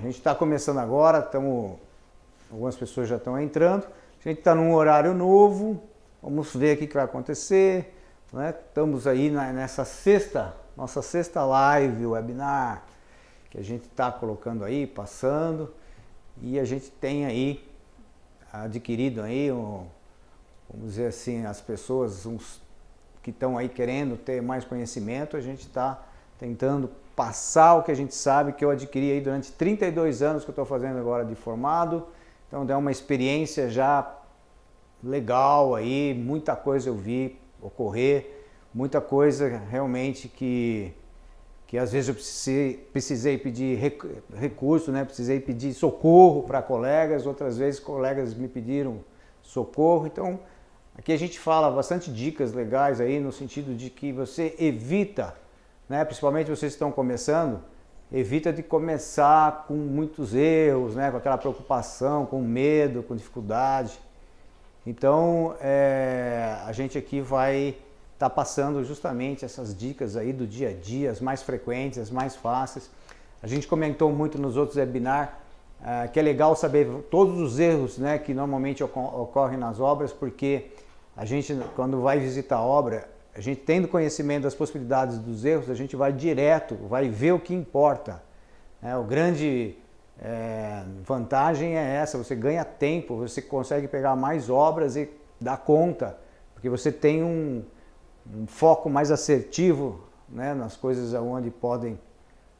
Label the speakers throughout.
Speaker 1: a gente está começando agora, estamos, algumas pessoas já estão entrando. A gente está num horário novo, vamos ver o que vai acontecer. Né? Estamos aí na, nessa sexta, nossa sexta live, webinar, que a gente está colocando aí, passando. E a gente tem aí adquirido aí, um, vamos dizer assim, as pessoas uns, que estão aí querendo ter mais conhecimento, a gente está tentando passar o que a gente sabe, que eu adquiri aí durante 32 anos que eu estou fazendo agora de formado. Então é uma experiência já legal aí, muita coisa eu vi ocorrer, muita coisa realmente que, que às vezes eu precisei, precisei pedir recurso, né? precisei pedir socorro para colegas, outras vezes colegas me pediram socorro. Então aqui a gente fala bastante dicas legais aí no sentido de que você evita né? principalmente vocês que estão começando, evita de começar com muitos erros, né? com aquela preocupação, com medo, com dificuldade. Então, é, a gente aqui vai estar tá passando justamente essas dicas aí do dia a dia, as mais frequentes, as mais fáceis. A gente comentou muito nos outros webinars é, que é legal saber todos os erros né, que normalmente ocorrem nas obras, porque a gente, quando vai visitar a obra, a gente tendo conhecimento das possibilidades dos erros, a gente vai direto, vai ver o que importa. É, o grande é, vantagem é essa, você ganha tempo, você consegue pegar mais obras e dar conta, porque você tem um, um foco mais assertivo né, nas coisas onde podem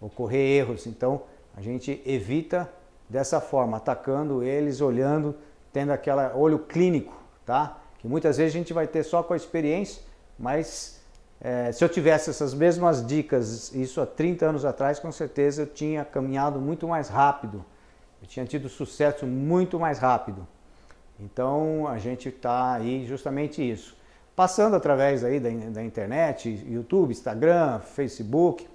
Speaker 1: ocorrer erros. Então a gente evita dessa forma, atacando eles, olhando, tendo aquele olho clínico, tá? Que muitas vezes a gente vai ter só com a experiência, mas é, se eu tivesse essas mesmas dicas, isso há 30 anos atrás, com certeza eu tinha caminhado muito mais rápido. Eu tinha tido sucesso muito mais rápido. Então a gente está aí justamente isso. Passando através aí da, da internet, YouTube, Instagram, Facebook,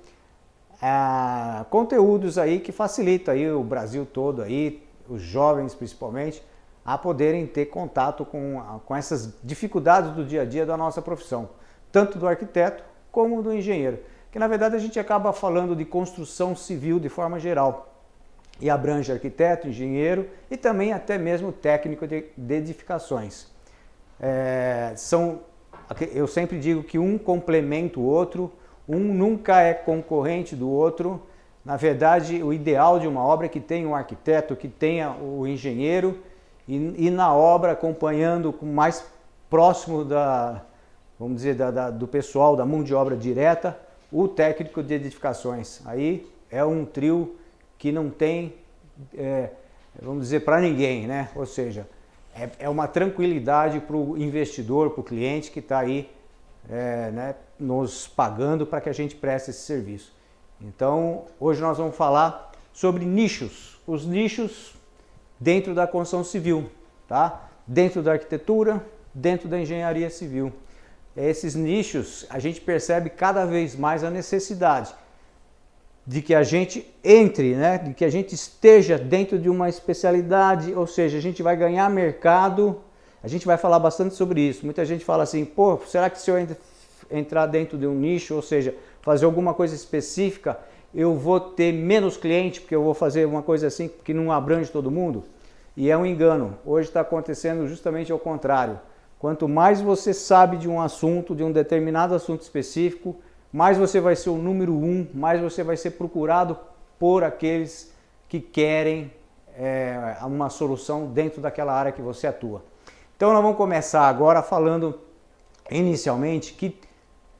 Speaker 1: é, conteúdos aí que facilita aí o Brasil todo aí, os jovens principalmente, a poderem ter contato com, com essas dificuldades do dia a dia da nossa profissão, tanto do arquiteto como do engenheiro. Que na verdade a gente acaba falando de construção civil de forma geral e abrange arquiteto, engenheiro e também até mesmo técnico de, edificações. É, são, eu sempre digo que um complementa o outro, um nunca é concorrente do outro. Na verdade, o ideal de uma obra é que tenha um arquiteto, que tenha o engenheiro e, e na obra acompanhando com mais próximo da, vamos dizer, da, da, do pessoal, da mão de obra direta, o técnico de edificações. Aí é um trio que não tem, é, vamos dizer, para ninguém, né? Ou seja, é, é uma tranquilidade para o investidor, para o cliente que está aí é, né, nos pagando para que a gente preste esse serviço. Então, hoje nós vamos falar sobre nichos. Os nichos dentro da construção civil, tá? Dentro da arquitetura, dentro da engenharia civil. Esses nichos, a gente percebe cada vez mais a necessidade de que a gente entre, né? De que a gente esteja dentro de uma especialidade, ou seja, a gente vai ganhar mercado. A gente vai falar bastante sobre isso. Muita gente fala assim, pô, será que se eu entrar dentro de um nicho, ou seja, fazer alguma coisa específica, eu vou ter menos cliente porque eu vou fazer uma coisa assim que não abrange todo mundo? E é um engano. Hoje está acontecendo justamente ao contrário. Quanto mais você sabe de um assunto, de um determinado assunto específico, mais você vai ser o número um, mais você vai ser procurado por aqueles que querem é, uma solução dentro daquela área que você atua. Então nós vamos começar agora falando inicialmente que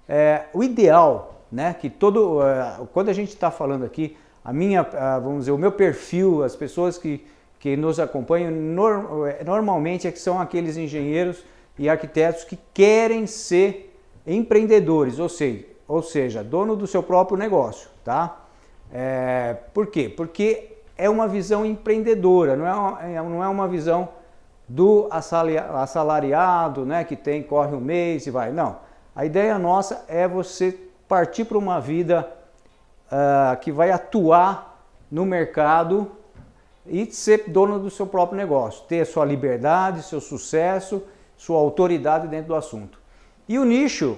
Speaker 1: é, o ideal né? Que todo, uh, quando a gente está falando aqui, a minha, vamos dizer, o meu perfil, as pessoas que, que nos acompanham, nor, eh, normalmente é que são aqueles engenheiros e arquitetos que querem ser empreendedores, ou seja, ou seja, dono do seu próprio negócio, tá? É, por quê? Porque é uma visão empreendedora, não é uma, é, não é uma visão do assalariado, né, que tem, corre um mês e vai. Não. A ideia nossa é você partir para uma vida uh, que vai atuar no mercado e ser dono do seu próprio negócio, ter sua liberdade, seu sucesso, sua autoridade dentro do assunto. E o nicho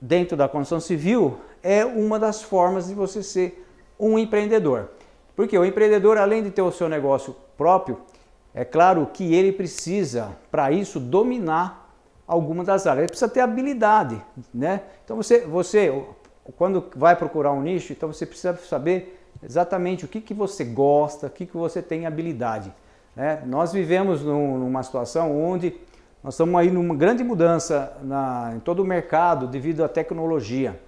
Speaker 1: dentro da construção civil é uma das formas de você ser um empreendedor. Porque o empreendedor, além de ter o seu negócio próprio, é claro que ele precisa, para isso, dominar alguma das áreas. Ele precisa ter habilidade, né? Então você, você quando vai procurar um nicho, então você precisa saber exatamente o que, que você gosta, o que, que você tem habilidade. Né? Nós vivemos num, numa situação onde nós estamos aí numa grande mudança na, em todo o mercado devido à tecnologia.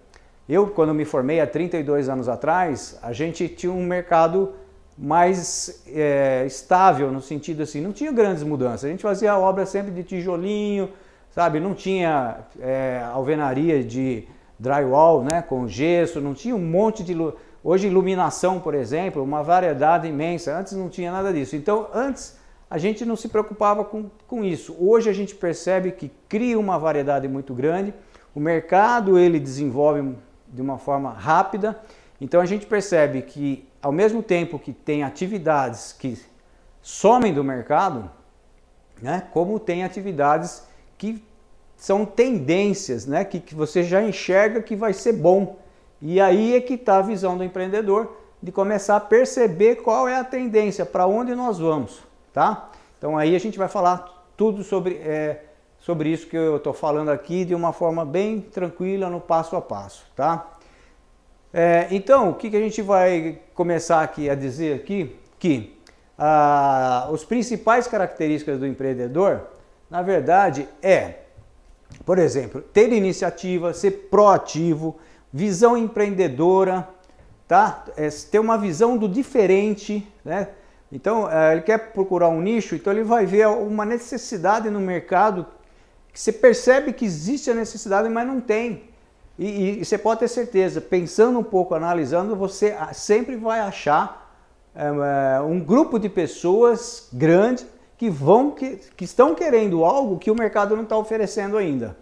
Speaker 1: Eu, quando me formei há 32 anos atrás, a gente tinha um mercado mais é, estável no sentido assim, não tinha grandes mudanças. A gente fazia obra sempre de tijolinho, sabe? Não tinha é, alvenaria de drywall, né? Com gesso, não tinha um monte de hoje iluminação, por exemplo, uma variedade imensa. Antes não tinha nada disso. Então, antes a gente não se preocupava com, com isso. Hoje a gente percebe que cria uma variedade muito grande. O mercado ele desenvolve de uma forma rápida. Então a gente percebe que ao mesmo tempo que tem atividades que somem do mercado, né, como tem atividades que são tendências, né, que, que você já enxerga que vai ser bom. E aí é que está a visão do empreendedor de começar a perceber qual é a tendência, para onde nós vamos, tá? Então aí a gente vai falar tudo sobre, é, sobre isso que eu estou falando aqui de uma forma bem tranquila, no passo a passo, tá? É, então, o que, que a gente vai começar aqui a dizer aqui? Que ah, os principais características do empreendedor, na verdade, é, por exemplo, ter iniciativa, ser proativo, visão empreendedora, tá? É, ter uma visão do diferente, né? Então, é, ele quer procurar um nicho, então ele vai ver uma necessidade no mercado que você percebe que existe a necessidade, mas não tem. E, e, você pode ter certeza, pensando um pouco, analisando, você sempre vai achar é, um grupo de pessoas grande que vão que, que estão querendo algo que o mercado não está oferecendo ainda.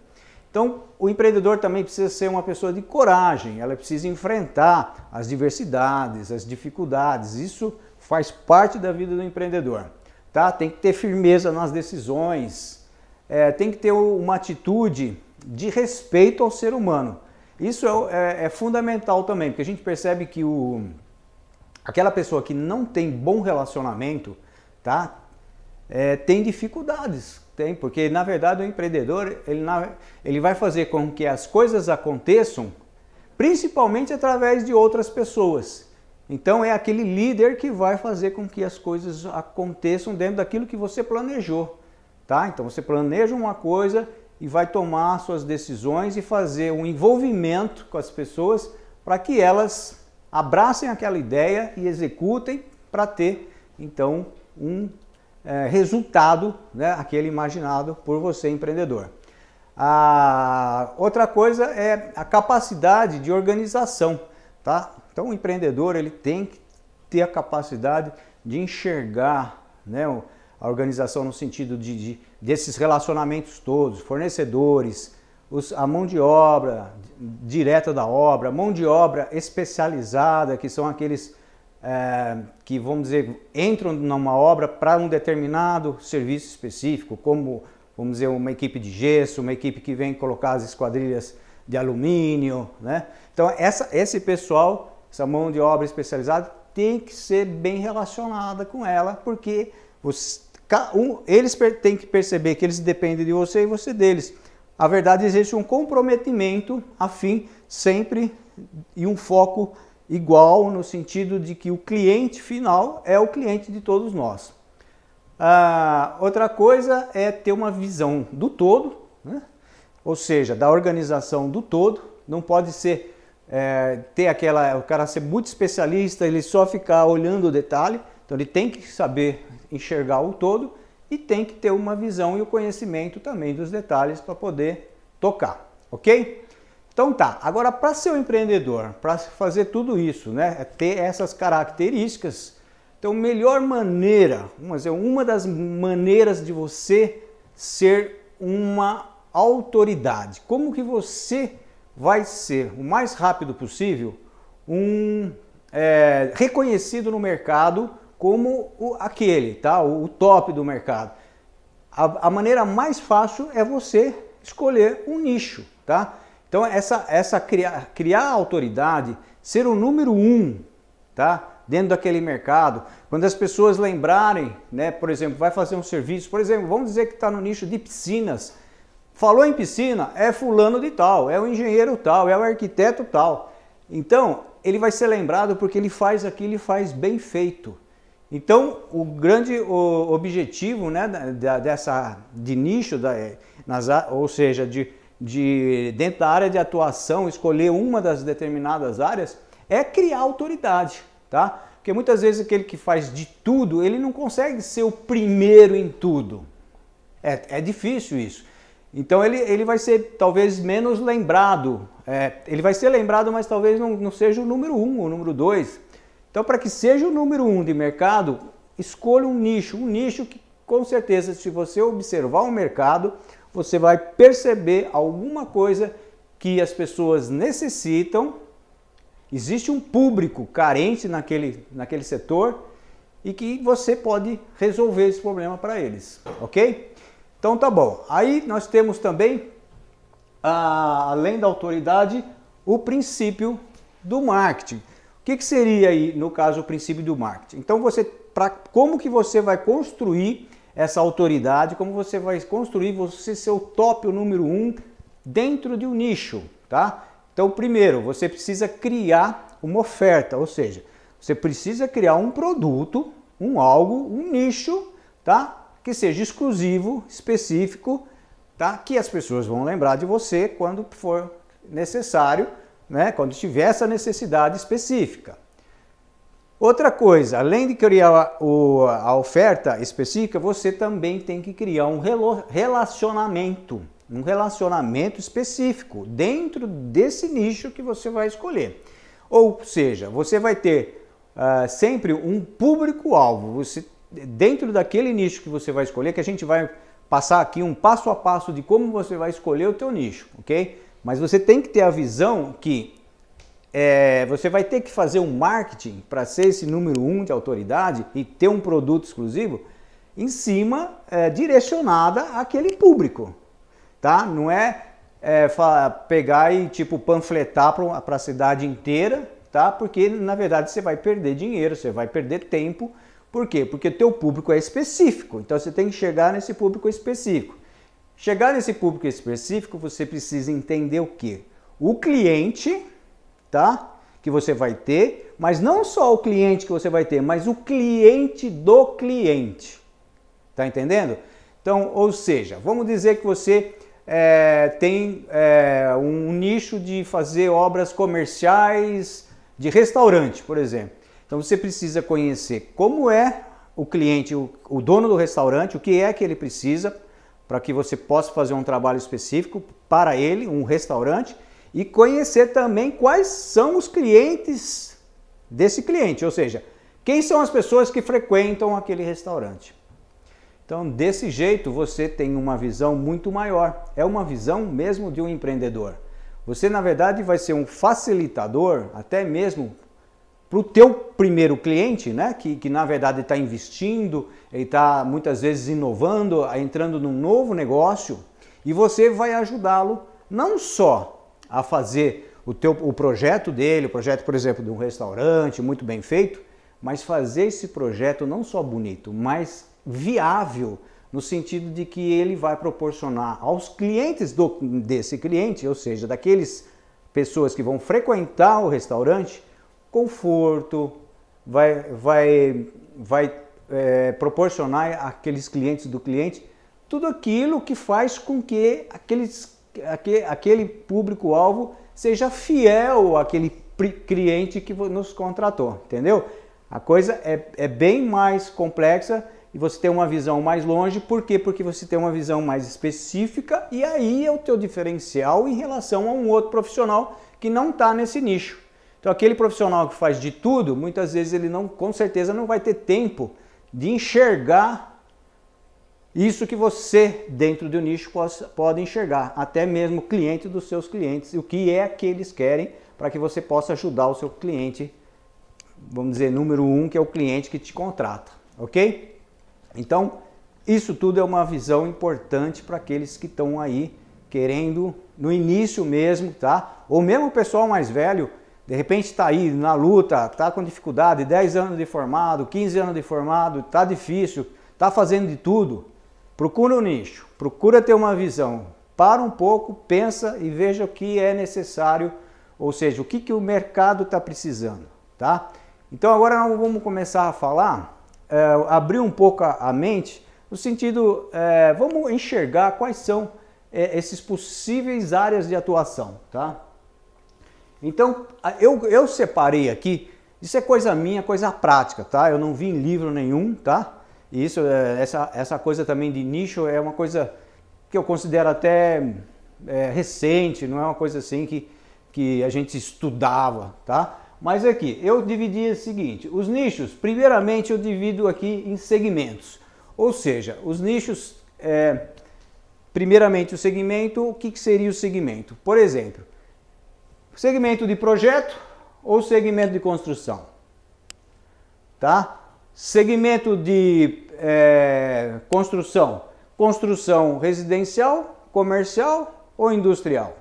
Speaker 1: Então, o empreendedor também precisa ser uma pessoa de coragem, ela precisa enfrentar as diversidades, as dificuldades. Isso faz parte da vida do empreendedor. Tá? Tem que ter firmeza nas decisões, é, tem que ter uma atitude de respeito ao ser humano. Isso é, é, é, fundamental também, porque a gente percebe que o, aquela pessoa que não tem bom relacionamento, tá? É, tem dificuldades, tem, porque na verdade o empreendedor ele, ele vai fazer com que as coisas aconteçam, principalmente através de outras pessoas. Então é aquele líder que vai fazer com que as coisas aconteçam dentro daquilo que você planejou, tá? Então você planeja uma coisa e vai tomar suas decisões e fazer um envolvimento com as pessoas para que elas abracem aquela ideia e executem para ter então um é, resultado, né, aquele imaginado por você empreendedor. A outra coisa é a capacidade de organização, tá? Então o empreendedor ele tem que ter a capacidade de enxergar, né, a organização no sentido de, de desses relacionamentos todos, fornecedores, os, a mão de obra direta da obra, mão de obra especializada, que são aqueles é, que, vamos dizer, entram numa obra para um determinado serviço específico, como, vamos dizer, uma equipe de gesso, uma equipe que vem colocar as esquadrilhas de alumínio, né? Então, essa, esse pessoal, essa mão de obra especializada, tem que ser bem relacionada com ela, porque um, eles têm que perceber que eles dependem de você e você deles. A verdade existe um comprometimento a fim sempre e um foco igual no sentido de que o cliente final é o cliente de todos nós. Ah, outra coisa é ter uma visão do todo, né? ou seja, da organização do todo. Não pode ser é, ter aquela o cara ser muito especialista, ele só ficar olhando o detalhe. Então ele tem que saber enxergar o todo e tem que ter uma visão e o conhecimento também dos detalhes para poder tocar, ok? Então tá, agora para ser um empreendedor, para fazer tudo isso, né, é ter essas características, então melhor maneira, dizer, uma das maneiras de você ser uma autoridade, como que você vai ser o mais rápido possível um é, reconhecido no mercado como o, aquele, tá? O, o, top do mercado. A, a, maneira mais fácil é você escolher um nicho, tá? Então essa, essa criar, criar autoridade, ser o número um, tá? dentro daquele mercado, quando as pessoas lembrarem, né, por exemplo, vai fazer um serviço, por exemplo, vamos dizer que está no nicho de piscinas. Falou em piscina, é fulano de tal, é o engenheiro tal, é o arquiteto tal. Então, ele vai ser lembrado porque ele faz aquilo e faz bem feito. Então, o grande o objetivo né, da, dessa, de nicho, da, nas, ou seja, de, de, dentro da área de atuação, escolher uma das determinadas áreas, é criar autoridade, tá? Porque muitas vezes aquele que faz de tudo, ele não consegue ser o primeiro em tudo. É, é difícil isso. Então ele, ele vai ser talvez menos lembrado. É, ele vai ser lembrado, mas talvez não, não seja o número um, o número dois. Então, para que seja o número um de mercado, escolha um nicho, um nicho que com certeza, se você observar o mercado, você vai perceber alguma coisa que as pessoas necessitam. Existe um público carente naquele, naquele setor e que você pode resolver esse problema para eles, ok? Então tá bom. Aí nós temos também, além da autoridade, o princípio do marketing. O que, que seria aí, no caso, o princípio do marketing? Então, você, pra, como que você vai construir essa autoridade, como você vai construir você ser o top, o número um, dentro de um nicho, tá? Então, primeiro, você precisa criar uma oferta, ou seja, você precisa criar um produto, um algo, um nicho, tá? Que seja exclusivo, específico, tá? Que as pessoas vão lembrar de você quando for necessário né, quando tiver essa necessidade específica. Outra coisa, além de criar a oferta específica, você também tem que criar um relacionamento, um relacionamento específico dentro desse nicho que você vai escolher. Ou seja, você vai ter uh, sempre um público-alvo. Dentro daquele nicho que você vai escolher, que a gente vai passar aqui um passo a passo de como você vai escolher o teu nicho, ok? Mas você tem que ter a visão que é, você vai ter que fazer um marketing para ser esse número um de autoridade e ter um produto exclusivo em cima é, direcionada àquele público, tá? Não é, é pegar e tipo panfletar para a cidade inteira, tá? Porque na verdade você vai perder dinheiro, você vai perder tempo. Por quê? Porque teu público é específico. Então você tem que chegar nesse público específico. Chegar nesse público específico, você precisa entender o que? O cliente, tá? Que você vai ter, mas não só o cliente que você vai ter, mas o cliente do cliente. Tá entendendo? Então, ou seja, vamos dizer que você é, tem é, um nicho de fazer obras comerciais de restaurante, por exemplo. Então você precisa conhecer como é o cliente, o, o dono do restaurante, o que é que ele precisa para que você possa fazer um trabalho específico para ele, um restaurante, e conhecer também quais são os clientes desse cliente, ou seja, quem são as pessoas que frequentam aquele restaurante. Então, desse jeito, você tem uma visão muito maior. É uma visão mesmo de um empreendedor. Você, na verdade, vai ser um facilitador, até mesmo para o teu primeiro cliente, né, que, que na verdade está investindo, ele está muitas vezes inovando, entrando num novo negócio, e você vai ajudá-lo não só a fazer o, teu, o projeto dele, o projeto, por exemplo, de um restaurante muito bem feito, mas fazer esse projeto não só bonito, mas viável, no sentido de que ele vai proporcionar aos clientes do, desse cliente, ou seja, daqueles pessoas que vão frequentar o restaurante, conforto, vai, vai, vai é, proporcionar àqueles clientes do cliente tudo aquilo que faz com que aqueles, aquele, aquele público-alvo seja fiel àquele cliente que nos contratou, entendeu? A coisa é, é bem mais complexa e você tem uma visão mais longe, por quê? Porque você tem uma visão mais específica e aí é o teu diferencial em relação a um outro profissional que não está nesse nicho. Então aquele profissional que faz de tudo, muitas vezes ele não, com certeza não vai ter tempo de enxergar isso que você dentro do nicho pode enxergar, até mesmo o cliente dos seus clientes, o que é que eles querem para que você possa ajudar o seu cliente, vamos dizer, número um, que é o cliente que te contrata, ok? Então, isso tudo é uma visão importante para aqueles que estão aí querendo no início mesmo, tá? Ou mesmo o pessoal mais velho, de repente está aí na luta, está com dificuldade, 10 anos de formado, 15 anos de formado, está difícil, está fazendo de tudo, procura um nicho, procura ter uma visão, para um pouco, pensa e veja o que é necessário, ou seja, o que, que o mercado está precisando, tá? Então agora nós vamos começar a falar, é, abrir um pouco a, mente, no sentido, é, vamos enxergar quais são é, esses possíveis áreas de atuação, tá? Então, eu, eu separei aqui, isso é coisa minha, coisa prática, tá? Eu não vi em livro nenhum, tá? E isso, é, essa, essa coisa também de nicho é uma coisa que eu considero até é, recente, não é uma coisa assim que, que a gente estudava, tá? Mas aqui, eu dividi o seguinte, os nichos, primeiramente eu divido aqui em segmentos, ou seja, os nichos, é, primeiramente o segmento, o que, que seria o segmento? Por exemplo, Segmento de projeto ou segmento de construção? Tá? Segmento de é, construção, construção residencial, comercial ou industrial?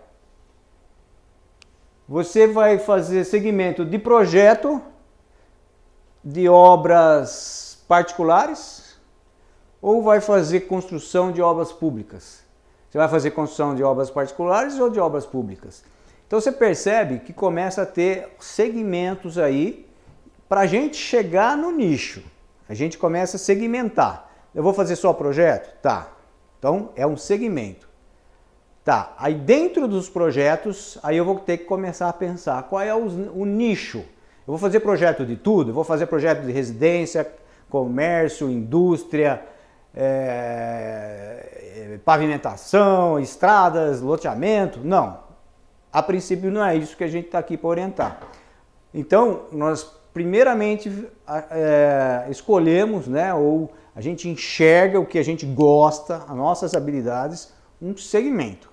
Speaker 1: Você vai fazer segmento de projeto de obras particulares ou vai fazer construção de obras públicas? Você vai fazer construção de obras particulares ou de obras públicas? Então você percebe que começa a ter segmentos aí para a gente chegar no nicho. A gente começa a segmentar. Eu vou fazer só projeto? Tá. Então é um segmento. Tá. Aí dentro dos projetos, aí eu vou ter que começar a pensar qual é o, o nicho. Eu vou fazer projeto de tudo? Eu vou fazer projeto de residência, comércio, indústria, é, pavimentação, estradas, loteamento? Não. A princípio não é isso que a gente está aqui para orientar. Então, nós primeiramente é, escolhemos, né, ou a gente enxerga o que a gente gosta, as nossas habilidades, um segmento.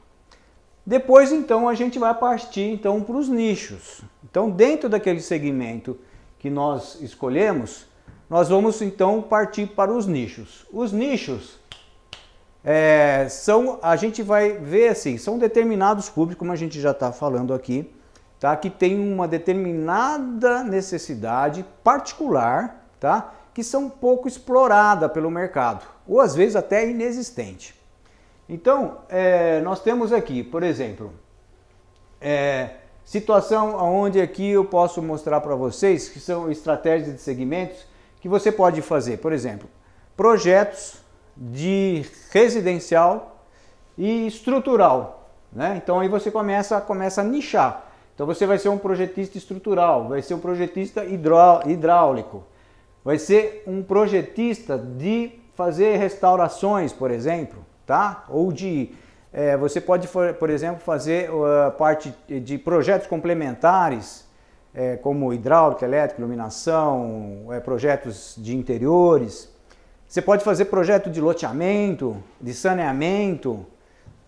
Speaker 1: Depois, então, a gente vai partir então para os nichos. Então, dentro daquele segmento que nós escolhemos, nós vamos então partir para os nichos. Os nichos é, são, a gente vai ver assim, são determinados públicos, como a gente já está falando aqui, tá? que tem uma determinada necessidade particular, tá? que são pouco explorada pelo mercado, ou às vezes até inexistente. Então, é, nós temos aqui, por exemplo, é, situação onde aqui eu posso mostrar para vocês que são estratégias de segmentos que você pode fazer, por exemplo, projetos de residencial e estrutural. Né? Então aí você começa, começa a nichar. Então você vai ser um projetista estrutural, vai ser um projetista hidráulico, vai ser um projetista de fazer restaurações, por exemplo, tá? Ou de é, você pode, por exemplo, fazer uh, parte de projetos complementares, é, como hidráulica, elétrica, iluminação, é, projetos de interiores. Você pode fazer projeto de loteamento, de saneamento.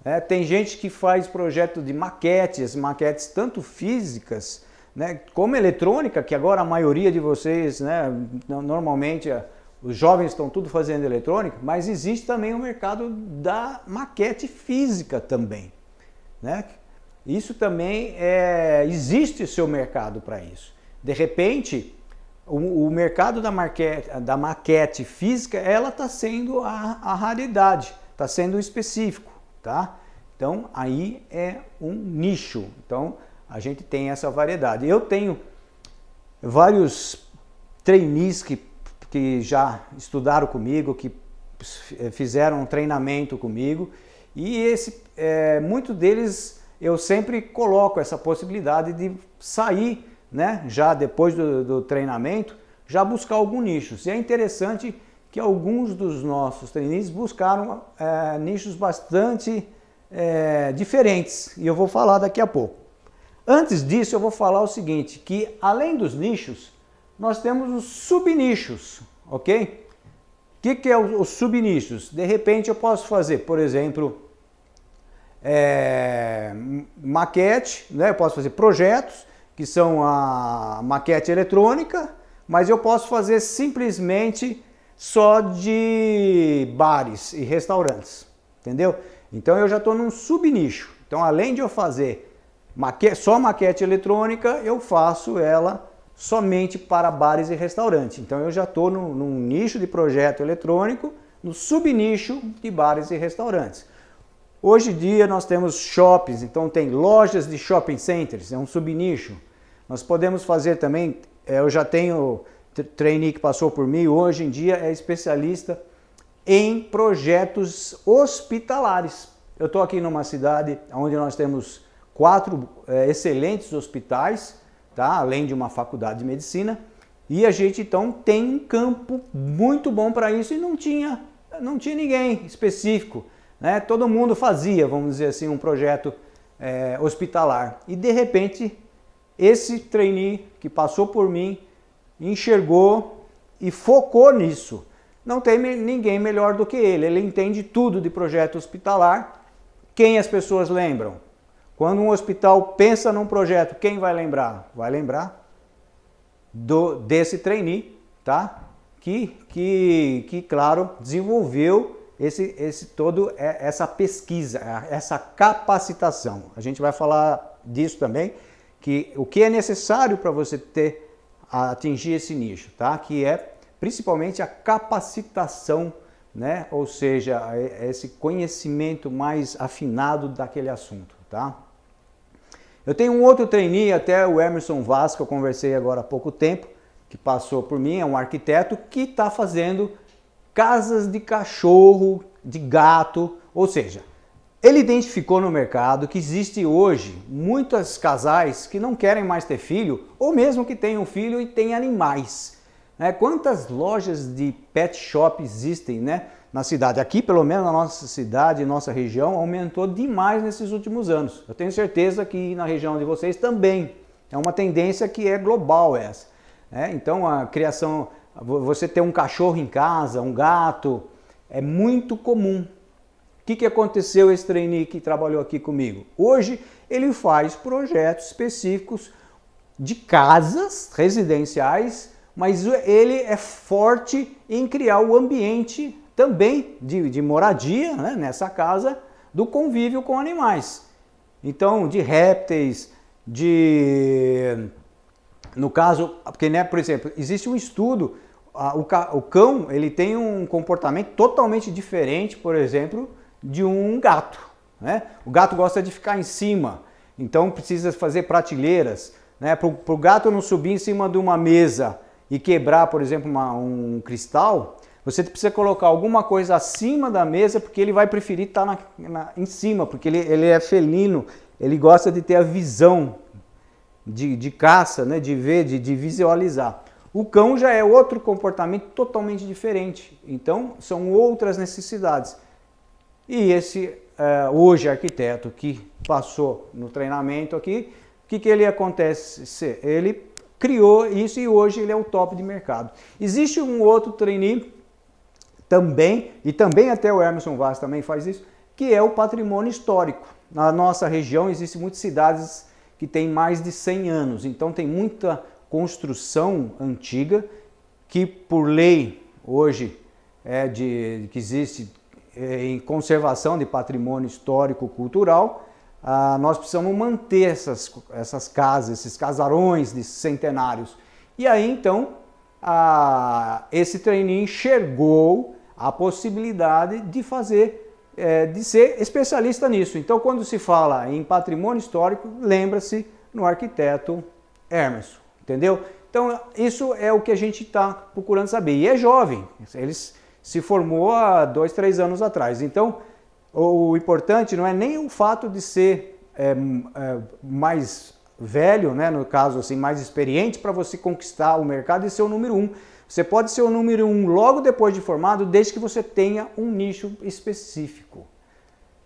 Speaker 1: Né? Tem gente que faz projeto de maquetes, maquetes tanto físicas né, como eletrônica, que agora a maioria de vocês, né, normalmente os jovens estão tudo fazendo eletrônica, mas existe também o mercado da maquete física também. Né? Isso também é, existe seu mercado para isso. De repente, o, o mercado da da maquete física, ela está sendo a, a raridade, está sendo específico, tá? Então aí é um nicho. Então a gente tem essa variedade. Eu tenho vários trainees que, que já estudaram comigo, que fizeram um treinamento comigo e esse, é, muito deles eu sempre coloco essa possibilidade de sair né, já depois do, do treinamento, já buscar algum nicho. E é interessante que alguns dos nossos trainees buscaram é, nichos bastante é, diferentes e eu vou falar daqui a pouco. Antes disso, eu vou falar o seguinte, que além dos nichos, nós temos os subnichos, ok? O que, que é os subnichos? De repente eu posso fazer, por exemplo, é, maquete, né? eu posso fazer projetos, que são a maquete eletrônica, mas eu posso fazer simplesmente só de bares e restaurantes, entendeu? Então eu já estou num subnicho. Então além de eu fazer maquete, só maquete eletrônica, eu faço ela somente para bares e restaurantes. Então eu já estou num nicho de projeto eletrônico, no subnicho de bares e restaurantes. Hoje em dia nós temos shoppings, então tem lojas de shopping centers, é um subnicho. Nós podemos fazer também, é, eu já tenho trainee que passou por mim, hoje em dia é especialista em projetos hospitalares. Eu estou aqui numa cidade onde nós temos quatro é, excelentes hospitais, tá? além de uma faculdade de medicina, e a gente então tem um campo muito bom para isso e não tinha, não tinha ninguém específico. Né? Todo mundo fazia, vamos dizer assim, um projeto é, hospitalar. E de repente, esse trainee que passou por mim enxergou e focou nisso. Não tem ninguém melhor do que ele. Ele entende tudo de projeto hospitalar. Quem as pessoas lembram? Quando um hospital pensa num projeto, quem vai lembrar? Vai lembrar do, desse trainee, tá? Que, que, que, claro, desenvolveu esse, esse todo é, essa pesquisa, essa capacitação. A gente vai falar disso também, que o que é necessário para você ter atingir esse nicho, tá? Que é principalmente a capacitação, né? Ou seja, é, é esse conhecimento mais afinado daquele assunto, tá? Eu tenho um outro trainee, até o Emerson que eu conversei agora há pouco tempo, que passou por mim, é um arquiteto que está fazendo casas de cachorro, de gato, ou seja, ele identificou no mercado que existe hoje muitos casais que não querem mais ter filho, ou mesmo que tenham filho e têm animais. Né? Quantas lojas de pet shop existem né? na cidade? Aqui, pelo menos na nossa cidade, nossa região, aumentou demais nesses últimos anos. Eu tenho certeza que na região de vocês também. É uma tendência que é global essa. Né? Então a criação, você ter um cachorro em casa, um gato, é muito comum. O que, que aconteceu esse trainee que trabalhou aqui comigo? Hoje ele faz projetos específicos de casas residenciais, mas ele é forte em criar o ambiente também de, de moradia né, nessa casa do convívio com animais. Então, de répteis, de. No caso, porque, né, por exemplo, existe um estudo, a, o, o cão ele tem um comportamento totalmente diferente, por exemplo, de um gato. Né? O gato gosta de ficar em cima, então precisa fazer prateleiras. Né? Para o gato não subir em cima de uma mesa e quebrar, por exemplo, uma, um cristal, você precisa colocar alguma coisa acima da mesa, porque ele vai preferir estar na, na, em cima, porque ele, ele é felino, ele gosta de ter a visão de, de caça, né? de ver, de, de visualizar. O cão já é outro comportamento totalmente diferente, então são outras necessidades. E esse uh, hoje arquiteto que passou no treinamento aqui, o que, que ele acontece? Ele criou isso e hoje ele é o top de mercado. Existe um outro trainee também, e também até o Emerson Vaz também faz isso, que é o patrimônio histórico. Na nossa região existem muitas cidades que têm mais de 100 anos, então tem muita construção antiga que por lei hoje é de que existe é, em conservação de patrimônio histórico cultural, ah, nós precisamos manter essas, essas casas, esses casarões de centenários. E aí então a, esse trainee enxergou a possibilidade de fazer, é, de ser especialista nisso. Então quando se fala em patrimônio histórico, lembra-se no arquiteto Hermes, entendeu? Então isso é o que a gente está procurando saber. E é jovem, eles se formou há dois, três anos atrás. Então o importante não é nem o fato de ser é, é, mais velho, né, no caso assim, mais experiente para você conquistar o mercado e ser o número um. Você pode ser o número um logo depois de formado, desde que você tenha um nicho específico,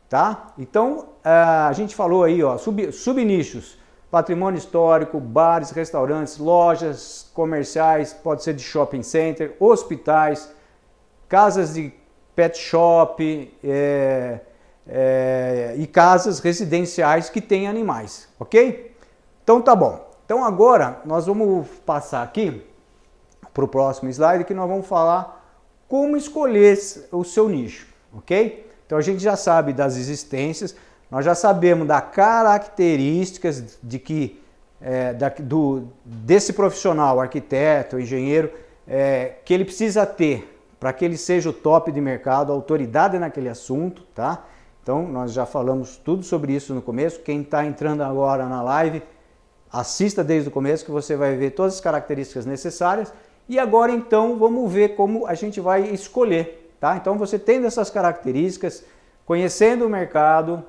Speaker 1: tá? Então a gente falou aí, ó, sub, subnichos, patrimônio histórico, bares, restaurantes, lojas comerciais, pode ser de shopping center, hospitais, casas de pet shop é, é, e casas residenciais que têm animais, ok? Então tá bom. Então agora nós vamos passar aqui para o próximo slide que nós vamos falar como escolher o seu nicho, ok? Então a gente já sabe das existências. Nós já sabemos das características de que é, da, do, desse profissional, arquiteto, engenheiro, é, que ele precisa ter para que ele seja o top de mercado, autoridade naquele assunto, tá? Então, nós já falamos tudo sobre isso no começo. Quem está entrando agora na live, assista desde o começo que você vai ver todas as características necessárias. E agora, então, vamos ver como a gente vai escolher, tá? Então, você tendo essas características, conhecendo o mercado,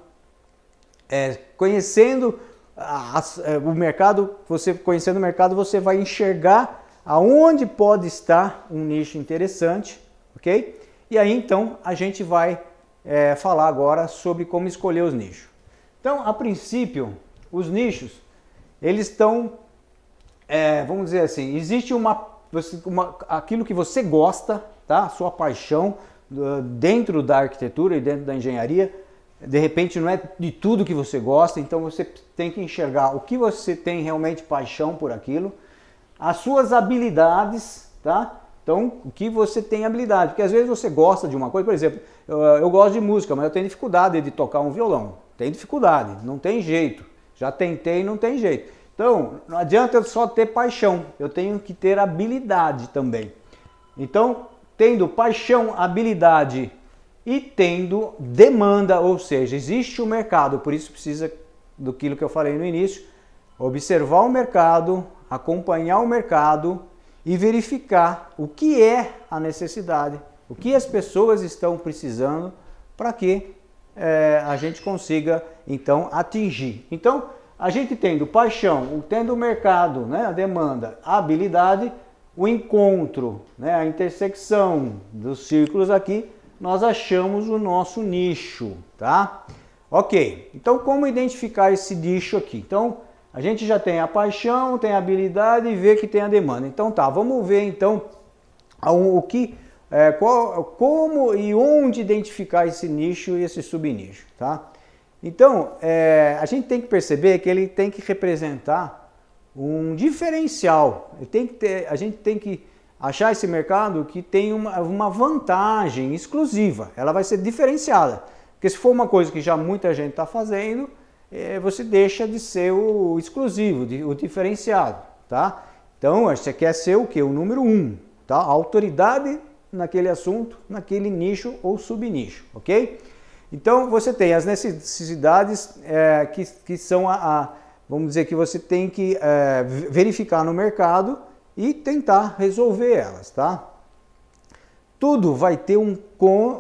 Speaker 1: é, conhecendo a, a, é, o mercado, você conhecendo o mercado, você vai enxergar aonde pode estar um nicho interessante, ok? E aí então a gente vai é, falar agora sobre como escolher os nichos. Então, a princípio, os nichos, eles estão, é, vamos dizer assim, existe uma, uma, aquilo que você gosta, tá? Sua paixão dentro da arquitetura e dentro da engenharia, de repente não é de tudo que você gosta, então você tem que enxergar o que você tem realmente paixão por aquilo as suas habilidades, tá? Então, o que você tem habilidade, porque às vezes você gosta de uma coisa, por exemplo, eu, eu gosto de música, mas eu tenho dificuldade de tocar um violão. Tem dificuldade, não tem jeito. Já tentei, não tem jeito. Então, não adianta eu só ter paixão, eu tenho que ter habilidade também. Então, tendo paixão, habilidade e tendo demanda, ou seja, existe o um mercado, por isso precisa do que eu falei no início, observar o mercado, acompanhar o mercado e verificar o que é a necessidade, o que as pessoas estão precisando para que é, a gente consiga então atingir. Então, a gente tendo paixão, tendo o mercado, né, a demanda, a habilidade, o encontro, né, a intersecção dos círculos aqui, nós achamos o nosso nicho, tá? Ok, então como identificar esse nicho aqui? Então, a gente já tem a paixão, tem a habilidade e vê que tem a demanda. Então tá, vamos ver então o que, é, qual, como e onde identificar esse nicho e esse subnicho, tá? Então, é, a gente tem que perceber que ele tem que representar um diferencial. Ele tem que ter, a gente tem que achar esse mercado que tem uma, uma vantagem exclusiva. Ela vai ser diferenciada. Porque se for uma coisa que já muita gente está fazendo, é, você deixa de ser o exclusivo, o diferenciado, tá? Então, você quer ser o que? O número um, tá? A autoridade naquele assunto, naquele nicho ou subnicho, ok? Então, você tem as necessidades é, que, que são a, a, vamos dizer que você tem que é, verificar no mercado e tentar resolver elas, tá? Tudo vai ter um,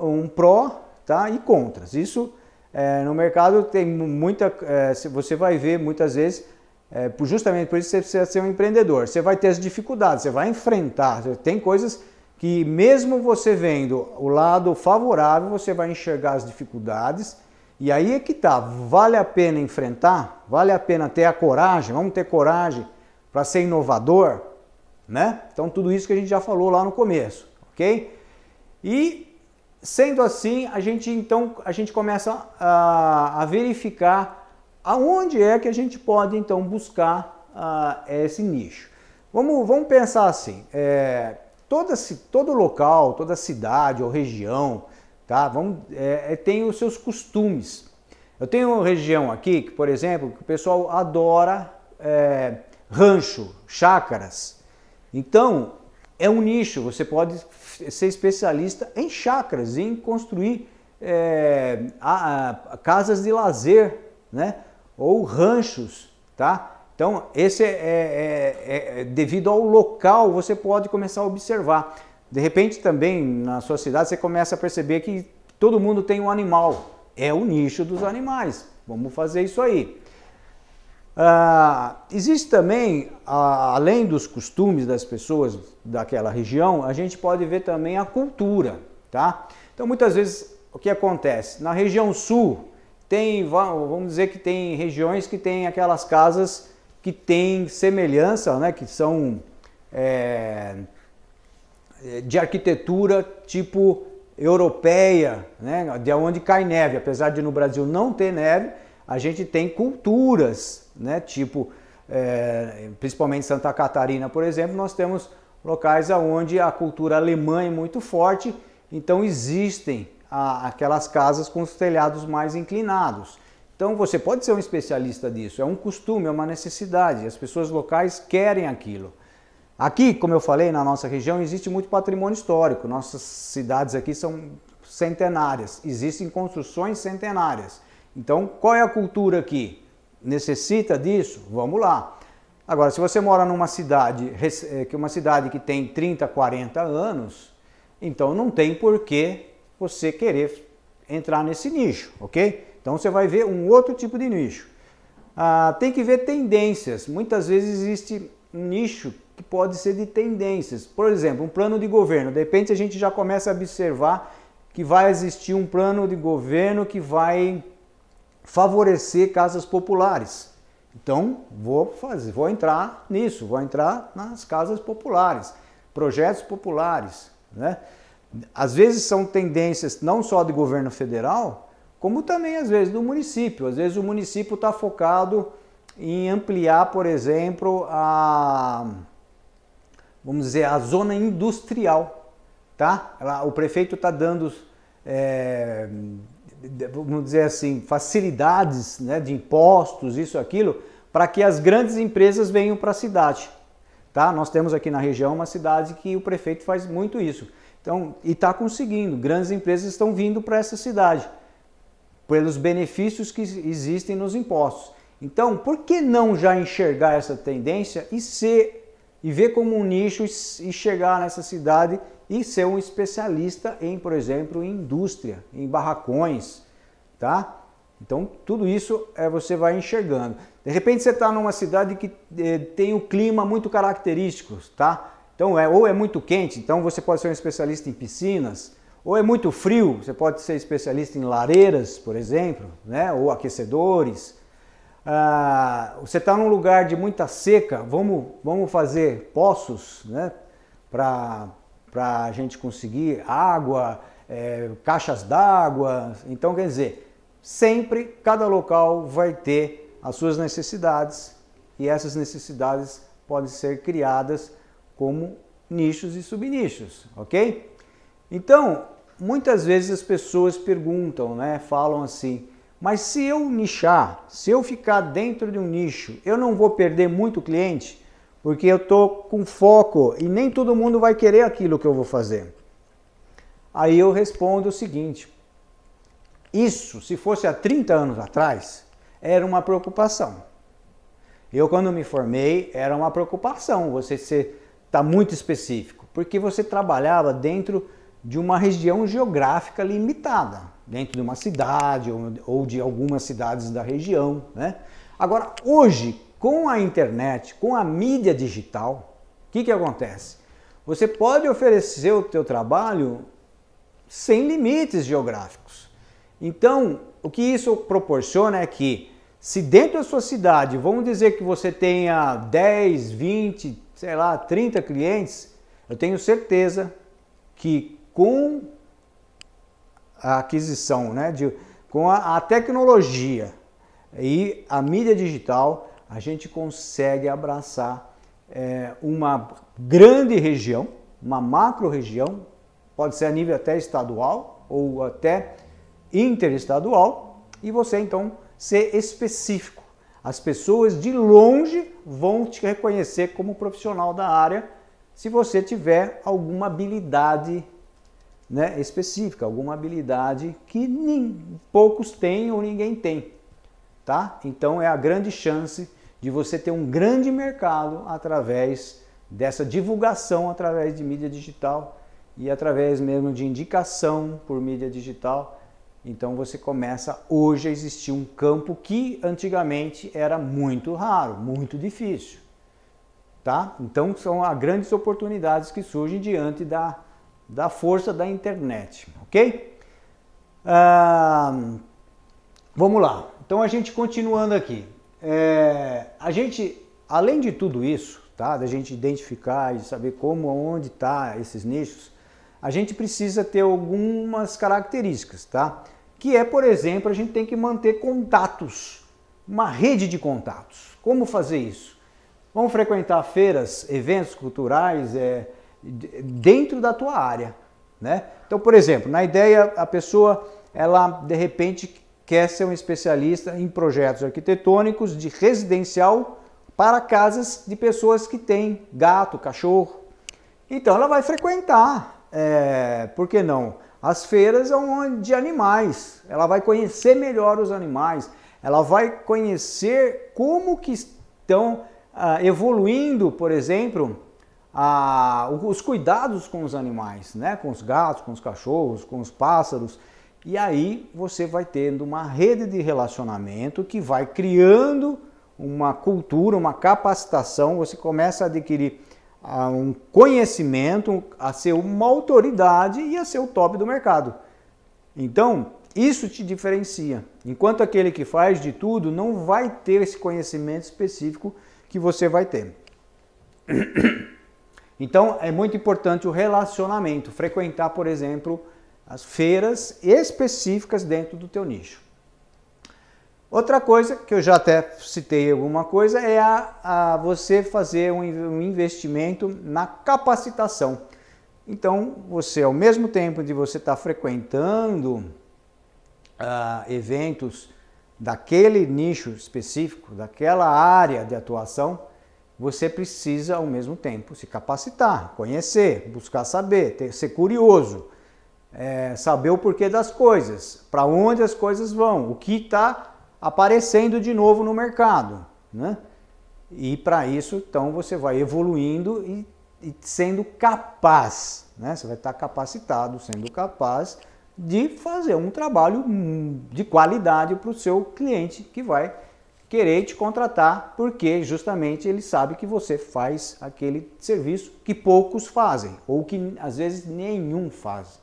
Speaker 1: um pró tá? e contras. Isso é, no mercado tem muita, é, você vai ver muitas vezes, é, justamente por isso você precisa ser um empreendedor. Você vai ter as dificuldades, você vai enfrentar. Tem coisas que mesmo você vendo o lado favorável, você vai enxergar as dificuldades. E aí é que tá, vale a pena enfrentar? Vale a pena ter a coragem? Vamos ter coragem para ser inovador, né? Então tudo isso que a gente já falou lá no começo, ok? E Sendo assim, a gente então a gente começa a, a verificar aonde é que a gente pode então buscar uh, esse nicho. Vamos, vamos pensar assim, é, toda, todo local, toda cidade ou região, tá? Vamos, é, é, tem os seus costumes. Eu tenho uma região aqui, que, por exemplo, que o pessoal adora é, rancho, chácaras. Então, é um nicho, você pode ser especialista em chacras, em construir é, a, a, casas de lazer, né? Ou ranchos, tá? Então, esse é, é, é, é, devido ao local, você pode começar a observar. De repente, também na sua cidade, você começa a perceber que todo mundo tem um animal. É o nicho dos animais. Vamos fazer isso aí. Ah, existe também, ah, além dos costumes das pessoas daquela região, a gente pode ver também a cultura, tá? Então, muitas vezes, o que acontece? Na região sul, tem, vamos dizer que tem regiões que tem aquelas casas que têm semelhança, né? Que são é, de arquitetura tipo europeia, né? De onde cai neve, apesar de no Brasil não ter neve, a gente tem culturas né? Tipo, é, principalmente Santa Catarina, por exemplo, nós temos locais onde a cultura alemã é muito forte, então existem a, aquelas casas com os telhados mais inclinados. Então você pode ser um especialista disso, é um costume, é uma necessidade, as pessoas locais querem aquilo. Aqui, como eu falei, na nossa região existe muito patrimônio histórico, nossas cidades aqui são centenárias, existem construções centenárias. Então, qual é a cultura aqui? Necessita disso? Vamos lá. Agora, se você mora numa cidade, eh, que uma cidade que tem 30, 40 anos, então não tem por que você querer entrar nesse nicho, ok? Então você vai ver um outro tipo de nicho. Ah, tem que ver tendências. Muitas vezes existe um nicho que pode ser de tendências. Por exemplo, um plano de governo. De repente a gente já começa a observar que vai existir um plano de governo que vai favorecer casas populares. Então, vou fazer, vou entrar nisso, vou entrar nas casas populares, projetos populares, né? Às vezes são tendências não só do governo federal, como também às vezes do município. Às vezes o município está focado em ampliar, por exemplo, a vamos dizer a zona industrial, tá? O prefeito está dando, é, vamos dizer assim, facilidades, né, de impostos, isso, aquilo, para que as grandes empresas venham para a cidade, tá? Nós temos aqui na região uma cidade que o prefeito faz muito isso. Então, e está conseguindo. Grandes empresas estão vindo para essa cidade pelos benefícios que existem nos impostos. Então, por que não já enxergar essa tendência e ser e ver como um nicho e chegar nessa cidade e ser um especialista em, por exemplo, em indústria, em barracões, tá? Então, tudo isso é você vai enxergando. De repente você está numa cidade que eh, tem um clima muito característico, tá? Então, é, ou é muito quente, então você pode ser um especialista em piscinas, ou é muito frio, você pode ser especialista em lareiras, por exemplo, né? ou aquecedores. Ah, você está num lugar de muita seca, vamos, vamos fazer poços né? para a gente conseguir água, é, caixas d'água. Então, quer dizer, sempre cada local vai ter as suas necessidades e essas necessidades podem ser criadas como nichos e subnichos, ok? Então, muitas vezes as pessoas perguntam, né, falam assim, mas se eu nichar, se eu ficar dentro de um nicho, eu não vou perder muito cliente? Porque eu estou com foco e nem todo mundo vai querer aquilo que eu vou fazer. Aí eu respondo o seguinte: isso, se fosse há 30 anos atrás, era uma preocupação. Eu, quando me formei, era uma preocupação você ser está muito específico, porque você trabalhava dentro de uma região geográfica limitada, dentro de uma cidade ou, ou de algumas cidades da região. Né? Agora, hoje, com a internet, com a mídia digital, o que, que acontece? Você pode oferecer o teu trabalho sem limites geográficos. Então, o que isso proporciona é que se dentro da sua cidade, vamos dizer que você tenha 10, 20, sei lá, 30 clientes, eu tenho certeza que com a aquisição, né, de, com a, a tecnologia e a mídia digital, a gente consegue abraçar é, uma grande região, uma macro região, pode ser a nível até estadual ou até interestadual, e você então ser específico as pessoas de longe vão te reconhecer como profissional da área se você tiver alguma habilidade né, específica, alguma habilidade que nem, poucos têm ou ninguém tem. Tá? Então é a grande chance de você ter um grande mercado através dessa divulgação através de mídia digital e através mesmo de indicação por mídia digital então você começa hoje a existir um campo que antigamente era muito raro, muito difícil. Tá? Então são as grandes oportunidades que surgem diante da, da força da internet, ok? Ah, vamos lá. Então a gente continuando aqui. É, a gente, além de tudo isso, tá? Da gente identificar e saber como, onde está esses nichos, a gente precisa ter algumas características, tá? que é, por exemplo, a gente tem que manter contatos, uma rede de contatos. Como fazer isso? Vamos frequentar feiras, eventos culturais é, dentro da tua área, né? Então, por exemplo, na ideia a pessoa ela de repente quer ser um especialista em projetos arquitetônicos de residencial para casas de pessoas que têm gato, cachorro. Então ela vai frequentar, é, por que não? As feiras de animais. Ela vai conhecer melhor os animais. Ela vai conhecer como que estão ah, evoluindo, por exemplo, ah, os cuidados com os animais, né? com os gatos, com os cachorros, com os pássaros. E aí você vai tendo uma rede de relacionamento que vai criando uma cultura, uma capacitação, você começa a adquirir uh, um conhecimento, a ser uma autoridade e a ser o top do mercado. Então, isso te diferencia. Enquanto aquele que faz de tudo não vai ter esse conhecimento específico que você vai ter. Então, é muito importante o relacionamento, frequentar, por exemplo, as feiras específicas dentro do teu nicho. Outra coisa que eu já até citei alguma coisa é a, a você fazer um, um, investimento na capacitação. Então, você ao mesmo tempo de você estar tá frequentando uh, eventos daquele nicho específico, daquela área de atuação, você precisa ao mesmo tempo se capacitar, conhecer, buscar saber, ter, ser curioso é, saber o porquê das coisas, para onde as coisas vão, o que está aparecendo de novo no mercado. Né? E para isso, então, você vai evoluindo e, e sendo capaz, né? você vai estar tá capacitado, sendo capaz de fazer um trabalho de qualidade para o seu cliente que vai querer te contratar, porque justamente ele sabe que você faz aquele serviço que poucos fazem, ou que às vezes nenhum faz